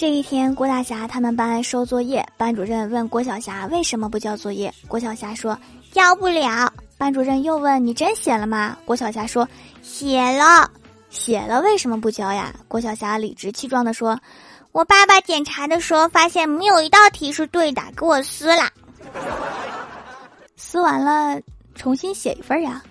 这一天，郭大侠他们班收作业，班主任问郭晓霞为什么不交作业。郭晓霞说：“交不了。”班主任又问：“你真写了吗？”郭晓霞说：“写了，写了，为什么不交呀？”郭晓霞理直气壮地说：“我爸爸检查的时候发现没有一道题是对的，给我撕了，撕完了重新写一份呀。”